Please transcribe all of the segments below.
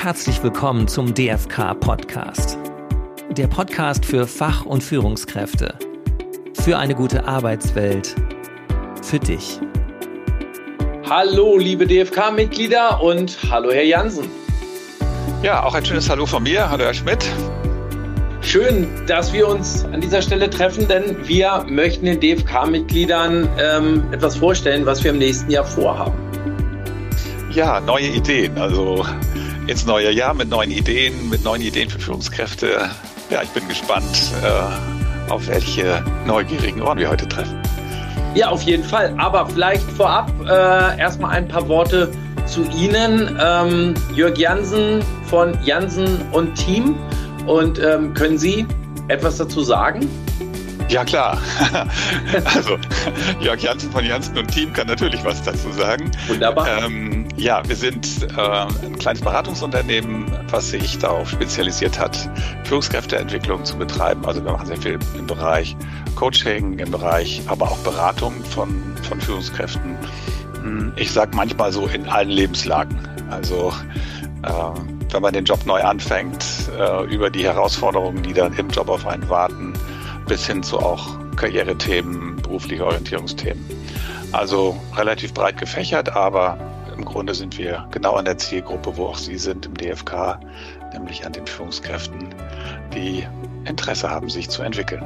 Herzlich willkommen zum DFK Podcast. Der Podcast für Fach- und Führungskräfte. Für eine gute Arbeitswelt. Für dich. Hallo, liebe DFK-Mitglieder und hallo, Herr Jansen. Ja, auch ein schönes Hallo von mir. Hallo, Herr Schmidt. Schön, dass wir uns an dieser Stelle treffen, denn wir möchten den DFK-Mitgliedern ähm, etwas vorstellen, was wir im nächsten Jahr vorhaben. Ja, neue Ideen. Also ins neue Jahr mit neuen Ideen, mit neuen Ideen für Führungskräfte. Ja, ich bin gespannt, äh, auf welche neugierigen Ohren wir heute treffen. Ja, auf jeden Fall. Aber vielleicht vorab äh, erstmal ein paar Worte zu Ihnen. Ähm, Jörg Jansen von Jansen und Team. Und ähm, können Sie etwas dazu sagen? Ja, klar. also, Jörg Janssen von Janssen und Team kann natürlich was dazu sagen. Wunderbar. Ähm, ja, wir sind äh, ein kleines Beratungsunternehmen, was sich darauf spezialisiert hat, Führungskräfteentwicklung zu betreiben. Also wir machen sehr viel im Bereich Coaching, im Bereich aber auch Beratung von, von Führungskräften. Hm, ich sage manchmal so in allen Lebenslagen. Also äh, wenn man den Job neu anfängt, äh, über die Herausforderungen, die dann im Job auf einen warten, bis hin zu auch Karrierethemen, berufliche Orientierungsthemen. Also relativ breit gefächert, aber im Grunde sind wir genau an der Zielgruppe, wo auch Sie sind im DFK, nämlich an den Führungskräften, die Interesse haben, sich zu entwickeln.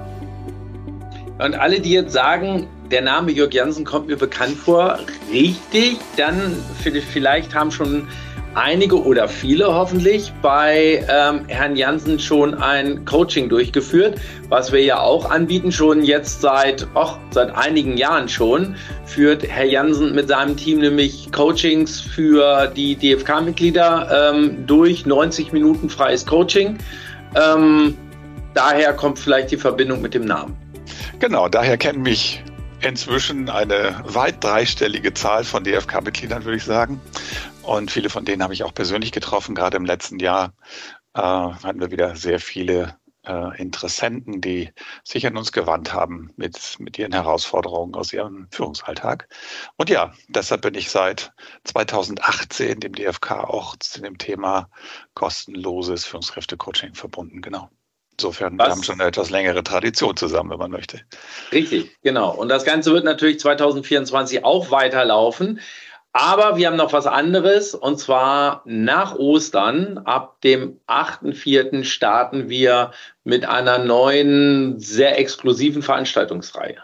Und alle, die jetzt sagen, der Name Jörg Jansen kommt mir bekannt vor, richtig, dann vielleicht haben schon einige oder viele hoffentlich bei ähm, Herrn Jansen schon ein Coaching durchgeführt, was wir ja auch anbieten, schon jetzt seit, och, seit einigen Jahren schon, führt Herr Jansen mit seinem Team nämlich Coachings für die DFK-Mitglieder ähm, durch, 90 Minuten freies Coaching. Ähm, daher kommt vielleicht die Verbindung mit dem Namen. Genau, daher kennen mich inzwischen eine weit dreistellige Zahl von DFK-Mitgliedern, würde ich sagen. Und viele von denen habe ich auch persönlich getroffen. Gerade im letzten Jahr äh, hatten wir wieder sehr viele äh, Interessenten, die sich an uns gewandt haben mit, mit ihren Herausforderungen aus ihrem Führungsalltag. Und ja, deshalb bin ich seit 2018 dem DFK auch zu dem Thema kostenloses Führungskräftecoaching verbunden. Genau. Insofern, Was? wir haben schon eine etwas längere Tradition zusammen, wenn man möchte. Richtig, genau. Und das Ganze wird natürlich 2024 auch weiterlaufen. Aber wir haben noch was anderes und zwar nach Ostern, ab dem 8.4. starten wir mit einer neuen, sehr exklusiven Veranstaltungsreihe.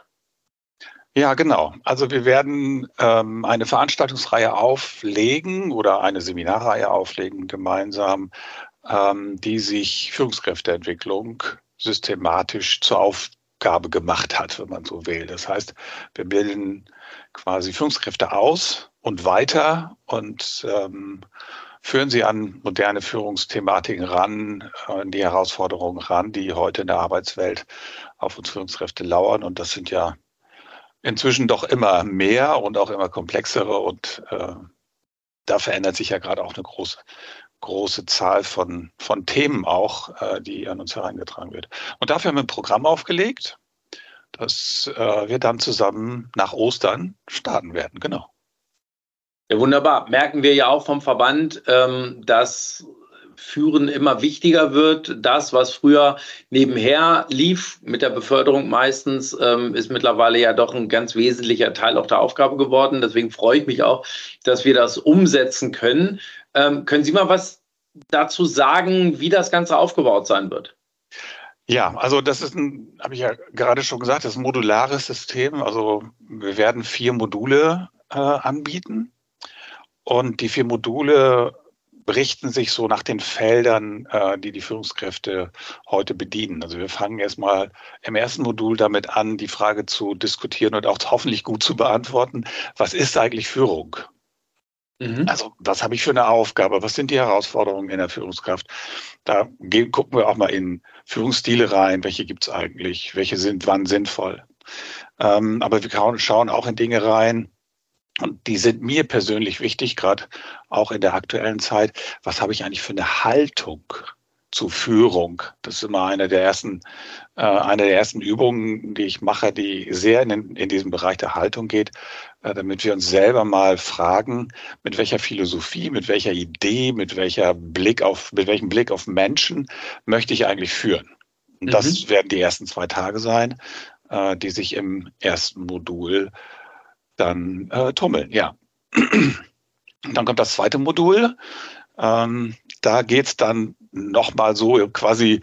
Ja, genau. Also wir werden ähm, eine Veranstaltungsreihe auflegen oder eine Seminarreihe auflegen gemeinsam, ähm, die sich Führungskräfteentwicklung systematisch zur Aufgabe gemacht hat, wenn man so will. Das heißt, wir bilden quasi Führungskräfte aus und weiter und ähm, führen sie an moderne Führungsthematiken ran, an die Herausforderungen ran, die heute in der Arbeitswelt auf uns Führungskräfte lauern. Und das sind ja inzwischen doch immer mehr und auch immer komplexere. Und äh, da verändert sich ja gerade auch eine große, große Zahl von, von Themen auch, äh, die an uns herangetragen wird. Und dafür haben wir ein Programm aufgelegt, das äh, wir dann zusammen nach Ostern starten werden. Genau. Ja, wunderbar. Merken wir ja auch vom Verband, ähm, dass Führen immer wichtiger wird. Das, was früher nebenher lief, mit der Beförderung meistens, ähm, ist mittlerweile ja doch ein ganz wesentlicher Teil auch der Aufgabe geworden. Deswegen freue ich mich auch, dass wir das umsetzen können. Ähm, können Sie mal was dazu sagen, wie das Ganze aufgebaut sein wird? Ja, also das ist ein, habe ich ja gerade schon gesagt, das modulares System. Also wir werden vier Module äh, anbieten und die vier Module richten sich so nach den Feldern, äh, die die Führungskräfte heute bedienen. Also wir fangen erstmal im ersten Modul damit an, die Frage zu diskutieren und auch hoffentlich gut zu beantworten. Was ist eigentlich Führung? Mhm. Also was habe ich für eine Aufgabe? Was sind die Herausforderungen in der Führungskraft? Da gehen, gucken wir auch mal in Führungsstile rein. Welche gibt es eigentlich? Welche sind wann sinnvoll? Ähm, aber wir schauen auch in Dinge rein, und die sind mir persönlich wichtig, gerade auch in der aktuellen Zeit. Was habe ich eigentlich für eine Haltung zu Führung? Das ist immer eine der ersten, äh, eine der ersten Übungen, die ich mache, die sehr in, in diesem Bereich der Haltung geht. äh, damit wir uns selber mal fragen, mit welcher Philosophie, mit welcher Idee, mit welcher Blick auf, mit welchem Blick auf Menschen möchte ich eigentlich führen. Und das mhm. werden die ersten zwei Tage sein, äh, die sich im ersten Modul dann äh, tummeln, ja. dann kommt das zweite Modul. Ähm, da geht's dann nochmal so quasi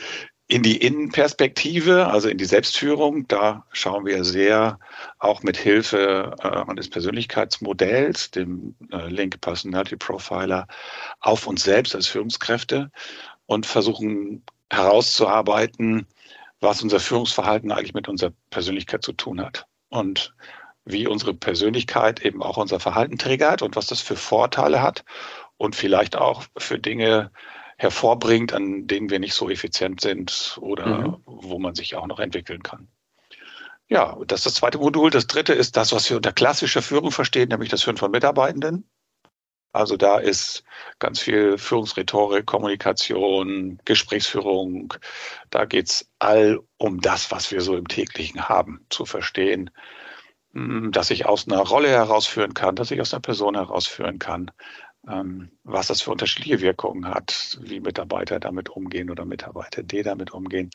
in die Innenperspektive, also in die Selbstführung, da schauen wir sehr auch mit Hilfe äh, eines Persönlichkeitsmodells, dem äh, Link Personality Profiler, auf uns selbst als Führungskräfte und versuchen herauszuarbeiten, was unser Führungsverhalten eigentlich mit unserer Persönlichkeit zu tun hat und wie unsere Persönlichkeit eben auch unser Verhalten triggert und was das für Vorteile hat und vielleicht auch für Dinge, hervorbringt, an denen wir nicht so effizient sind oder mhm. wo man sich auch noch entwickeln kann. Ja, das ist das zweite Modul. Das dritte ist das, was wir unter klassischer Führung verstehen, nämlich das Führen von Mitarbeitenden. Also da ist ganz viel Führungsrhetorik, Kommunikation, Gesprächsführung. Da geht's all um das, was wir so im täglichen haben, zu verstehen, dass ich aus einer Rolle herausführen kann, dass ich aus einer Person herausführen kann, ähm, was das für unterschiedliche Wirkungen hat, wie Mitarbeiter damit umgehen oder Mitarbeiter, die damit umgehen.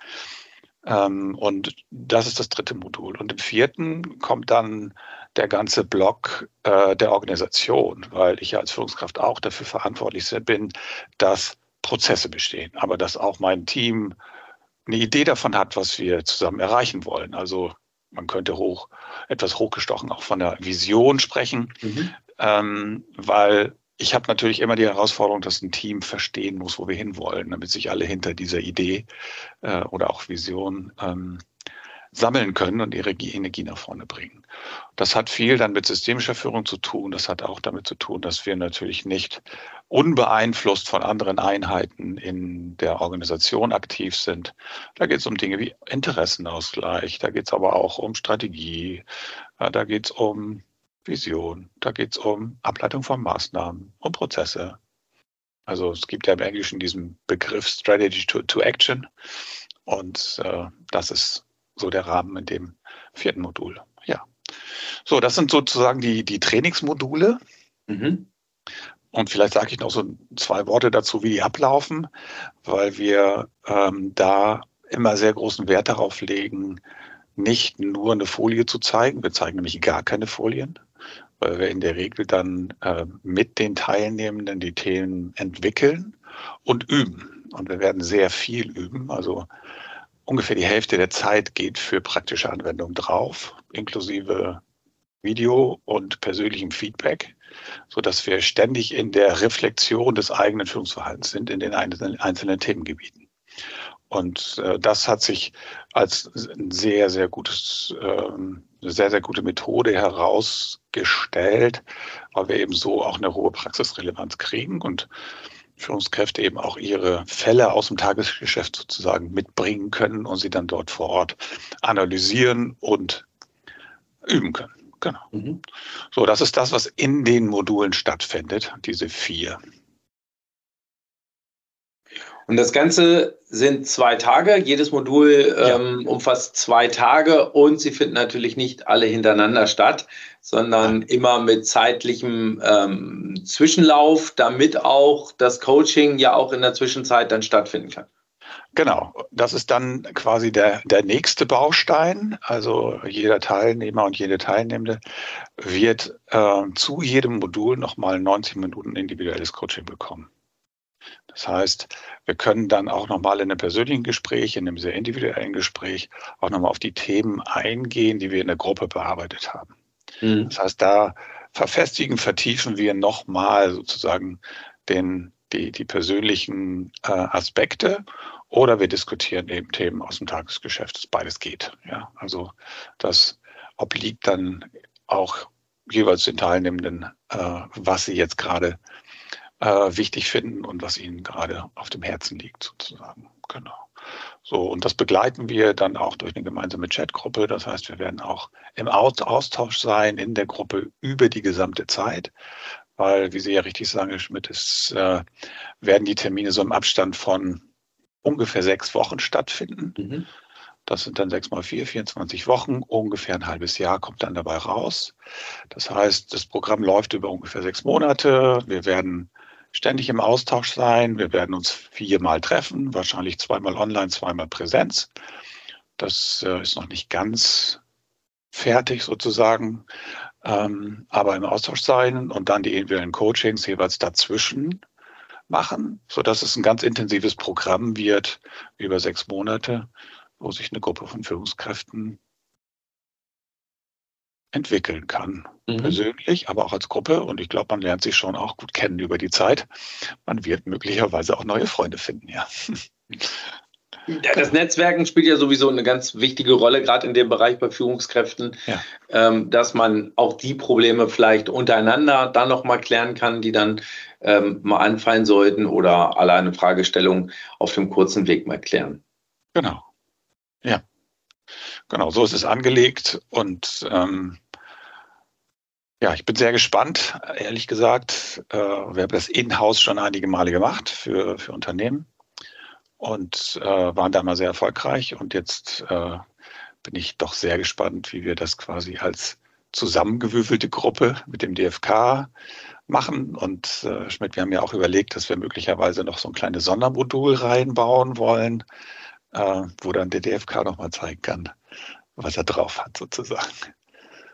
Ähm, und das ist das dritte Modul. Und im vierten kommt dann der ganze Block äh, der Organisation, weil ich ja als Führungskraft auch dafür verantwortlich bin, dass Prozesse bestehen, aber dass auch mein Team eine Idee davon hat, was wir zusammen erreichen wollen. Also man könnte hoch, etwas hochgestochen auch von der Vision sprechen, mhm. ähm, weil ich habe natürlich immer die Herausforderung, dass ein Team verstehen muss, wo wir hinwollen, damit sich alle hinter dieser Idee äh, oder auch Vision ähm, sammeln können und ihre Energie nach vorne bringen. Das hat viel dann mit systemischer Führung zu tun. Das hat auch damit zu tun, dass wir natürlich nicht unbeeinflusst von anderen Einheiten in der Organisation aktiv sind. Da geht es um Dinge wie Interessenausgleich, da geht es aber auch um Strategie, äh, da geht es um Vision. Da geht es um Ableitung von Maßnahmen, um Prozesse. Also es gibt ja im Englischen diesen Begriff Strategy to, to Action. Und äh, das ist so der Rahmen in dem vierten Modul. Ja. So, das sind sozusagen die, die Trainingsmodule. Mhm. Und vielleicht sage ich noch so zwei Worte dazu, wie die ablaufen, weil wir ähm, da immer sehr großen Wert darauf legen, nicht nur eine Folie zu zeigen. Wir zeigen nämlich gar keine Folien, weil wir in der Regel dann äh, mit den Teilnehmenden die Themen entwickeln und üben. Und wir werden sehr viel üben. Also ungefähr die Hälfte der Zeit geht für praktische Anwendung drauf, inklusive Video und persönlichem Feedback, so dass wir ständig in der Reflexion des eigenen Führungsverhaltens sind in den einzelnen, Themengebieten. Und äh, das hat sich als sehr, sehr gutes, ähm, eine sehr, sehr gute Methode herausgestellt, weil wir eben so auch eine hohe Praxisrelevanz kriegen und Führungskräfte eben auch ihre Fälle aus dem Tagesgeschäft sozusagen mitbringen können und sie dann dort vor Ort analysieren und üben können. Genau. Mhm. So, das ist das, was in den Modulen stattfindet, diese vier. Und das Ganze sind zwei Tage. Jedes Modul ja. ähm, umfasst zwei Tage und sie finden natürlich nicht alle hintereinander statt, sondern immer mit zeitlichem ähm, Zwischenlauf, damit auch das Coaching ja auch in der Zwischenzeit dann stattfinden kann. Genau, das ist dann quasi der, der nächste Baustein. Also jeder Teilnehmer und jede Teilnehmende wird äh, zu jedem Modul nochmal 90 Minuten individuelles Coaching bekommen. Das heißt, wir können dann auch nochmal in einem persönlichen Gespräch, in einem sehr individuellen Gespräch auch nochmal auf die Themen eingehen, die wir in der Gruppe bearbeitet haben. Mhm. Das heißt, da verfestigen, vertiefen wir nochmal sozusagen den, die, die persönlichen äh, Aspekte oder wir diskutieren eben Themen aus dem Tagesgeschäft. Beides geht. Ja, also das obliegt dann auch jeweils den Teilnehmenden, äh, was sie jetzt gerade äh, wichtig finden und was ihnen gerade auf dem Herzen liegt, sozusagen. Genau. So, und das begleiten wir dann auch durch eine gemeinsame Chatgruppe. Das heißt, wir werden auch im Austausch sein in der Gruppe über die gesamte Zeit, weil, wie Sie ja richtig sagen, Herr Schmidt, es äh, werden die Termine so im Abstand von ungefähr sechs Wochen stattfinden. Mhm. Das sind dann sechs mal vier, 24 Wochen, ungefähr ein halbes Jahr kommt dann dabei raus. Das heißt, das Programm läuft über ungefähr sechs Monate. Wir werden ständig im Austausch sein. Wir werden uns viermal treffen, wahrscheinlich zweimal online, zweimal Präsenz. Das äh, ist noch nicht ganz fertig sozusagen, ähm, aber im Austausch sein und dann die individuellen Coachings jeweils dazwischen machen, sodass es ein ganz intensives Programm wird über sechs Monate, wo sich eine Gruppe von Führungskräften entwickeln kann. Mhm. Persönlich, aber auch als Gruppe. Und ich glaube, man lernt sich schon auch gut kennen über die Zeit. Man wird möglicherweise auch neue Freunde finden, ja. Ja, das Netzwerken spielt ja sowieso eine ganz wichtige Rolle, gerade in dem Bereich bei Führungskräften, ja. ähm, dass man auch die Probleme vielleicht untereinander dann nochmal klären kann, die dann ähm, mal anfallen sollten oder alleine Fragestellungen auf dem kurzen Weg mal klären. Genau. Ja. Genau, so ist es angelegt und ähm, ja, ich bin sehr gespannt, ehrlich gesagt. Äh, wir haben das in-house schon einige Male gemacht für, für Unternehmen und äh, waren da mal sehr erfolgreich. Und jetzt äh, bin ich doch sehr gespannt, wie wir das quasi als zusammengewürfelte Gruppe mit dem DFK machen. Und äh, Schmidt, wir haben ja auch überlegt, dass wir möglicherweise noch so ein kleines Sondermodul reinbauen wollen, äh, wo dann der DFK nochmal zeigen kann, was er drauf hat sozusagen.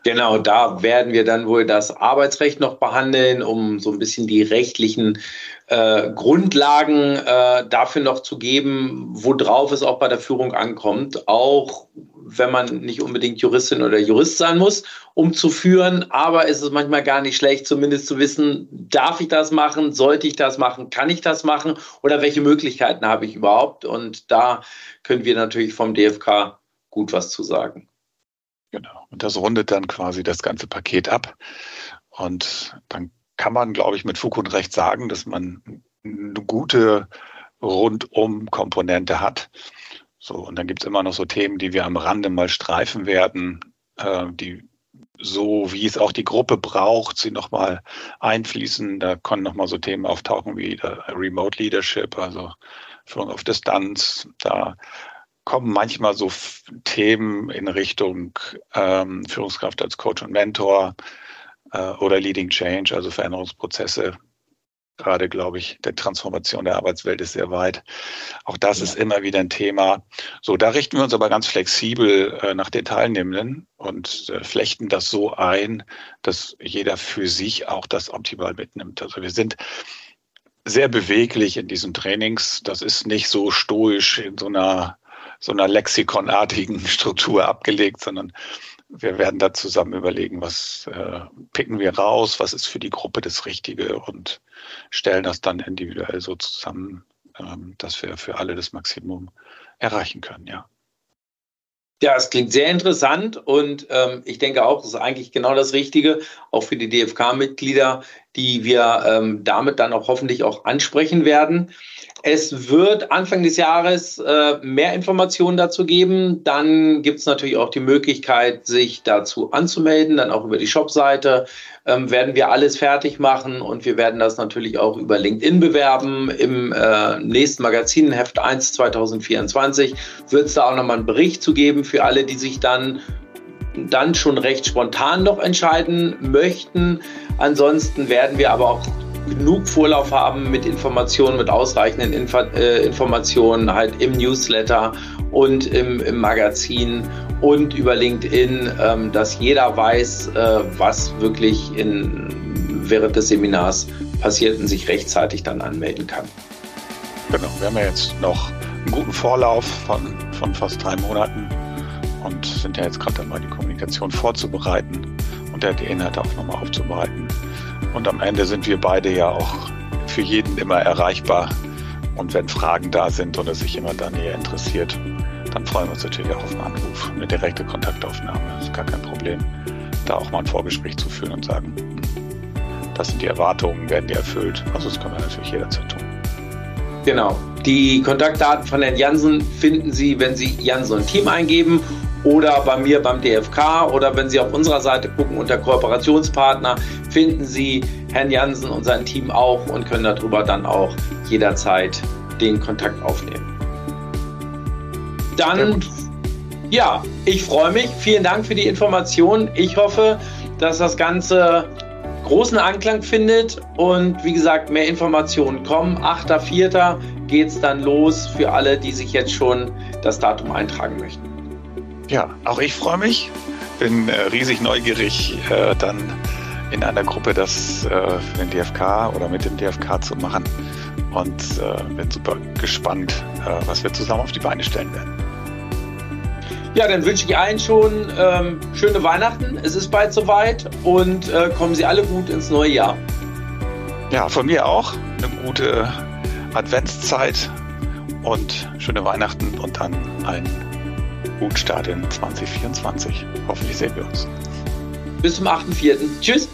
Genau, da werden wir dann wohl das Arbeitsrecht noch behandeln, um so ein bisschen die rechtlichen äh, Grundlagen äh, dafür noch zu geben, worauf es auch bei der Führung ankommt, auch wenn man nicht unbedingt Juristin oder Jurist sein muss, um zu führen. Aber ist es manchmal gar nicht schlecht, zumindest zu wissen, darf ich das machen, sollte ich das machen, kann ich das machen oder welche Möglichkeiten habe ich überhaupt? Und da können wir natürlich vom DFK gut was zu sagen. Genau. Und das rundet dann quasi das ganze Paket ab. Und dann kann man, glaube ich, mit Fug und Recht sagen, dass man eine gute Rundum-Komponente hat. So, und dann gibt es immer noch so Themen, die wir am Rande mal streifen werden, äh, die so wie es auch die Gruppe braucht, sie nochmal einfließen. Da können nochmal so Themen auftauchen wie Remote Leadership, also Führung auf Distanz. Da kommen manchmal so Themen in Richtung ähm, Führungskraft als Coach und Mentor äh, oder Leading Change, also Veränderungsprozesse. Gerade, glaube ich, der Transformation der Arbeitswelt ist sehr weit. Auch das ja. ist immer wieder ein Thema. So, da richten wir uns aber ganz flexibel äh, nach den Teilnehmenden und äh, flechten das so ein, dass jeder für sich auch das optimal mitnimmt. Also wir sind sehr beweglich in diesen Trainings. Das ist nicht so stoisch in so einer so einer lexikonartigen Struktur abgelegt, sondern wir werden da zusammen überlegen, was äh, picken wir raus, was ist für die Gruppe das Richtige und stellen das dann individuell so zusammen, ähm, dass wir für alle das Maximum erreichen können, ja. Ja, es klingt sehr interessant und ähm, ich denke auch, das ist eigentlich genau das Richtige, auch für die DFK-Mitglieder, die wir ähm, damit dann auch hoffentlich auch ansprechen werden. Es wird Anfang des Jahres äh, mehr Informationen dazu geben. Dann gibt es natürlich auch die Möglichkeit, sich dazu anzumelden. Dann auch über die Shopseite ähm, werden wir alles fertig machen und wir werden das natürlich auch über LinkedIn bewerben. Im äh, nächsten Magazin, Heft 1 2024, wird es da auch nochmal einen Bericht zu geben für alle, die sich dann dann schon recht spontan noch entscheiden möchten. Ansonsten werden wir aber auch genug Vorlauf haben mit Informationen, mit ausreichenden Info äh, Informationen halt im Newsletter und im, im Magazin und über LinkedIn, ähm, dass jeder weiß, äh, was wirklich in, während des Seminars passiert und sich rechtzeitig dann anmelden kann. Genau, wir haben ja jetzt noch einen guten Vorlauf von, von fast drei Monaten und sind ja jetzt gerade dabei, die Kommunikation vorzubereiten und die Inhalte auch nochmal aufzubereiten. Und am Ende sind wir beide ja auch für jeden immer erreichbar. Und wenn Fragen da sind oder sich jemand da näher interessiert, dann freuen wir uns natürlich auch auf einen Anruf, eine direkte Kontaktaufnahme. Das ist gar kein Problem, da auch mal ein Vorgespräch zu führen und sagen, das sind die Erwartungen, werden die erfüllt. Also das können wir natürlich jederzeit tun. Genau. Die Kontaktdaten von Herrn Jansen finden Sie, wenn Sie Jansen und Team eingeben oder bei mir beim DFK oder wenn Sie auf unserer Seite gucken unter Kooperationspartner, finden Sie Herrn Jansen und sein Team auch und können darüber dann auch jederzeit den Kontakt aufnehmen. Dann Ja, ich freue mich. Vielen Dank für die Information. Ich hoffe, dass das Ganze großen Anklang findet und wie gesagt, mehr Informationen kommen. 8.4. geht es dann los für alle, die sich jetzt schon das Datum eintragen möchten. Ja, auch ich freue mich. Bin äh, riesig neugierig, äh, dann in einer Gruppe das äh, für den DFK oder mit dem DFK zu machen und äh, bin super gespannt, äh, was wir zusammen auf die Beine stellen werden. Ja, dann wünsche ich allen schon ähm, schöne Weihnachten. Es ist bald soweit und äh, kommen Sie alle gut ins neue Jahr. Ja, von mir auch eine gute Adventszeit und schöne Weihnachten und dann einen guten Start in 2024. Hoffentlich sehen wir uns. Bis zum 8.4. Tschüss.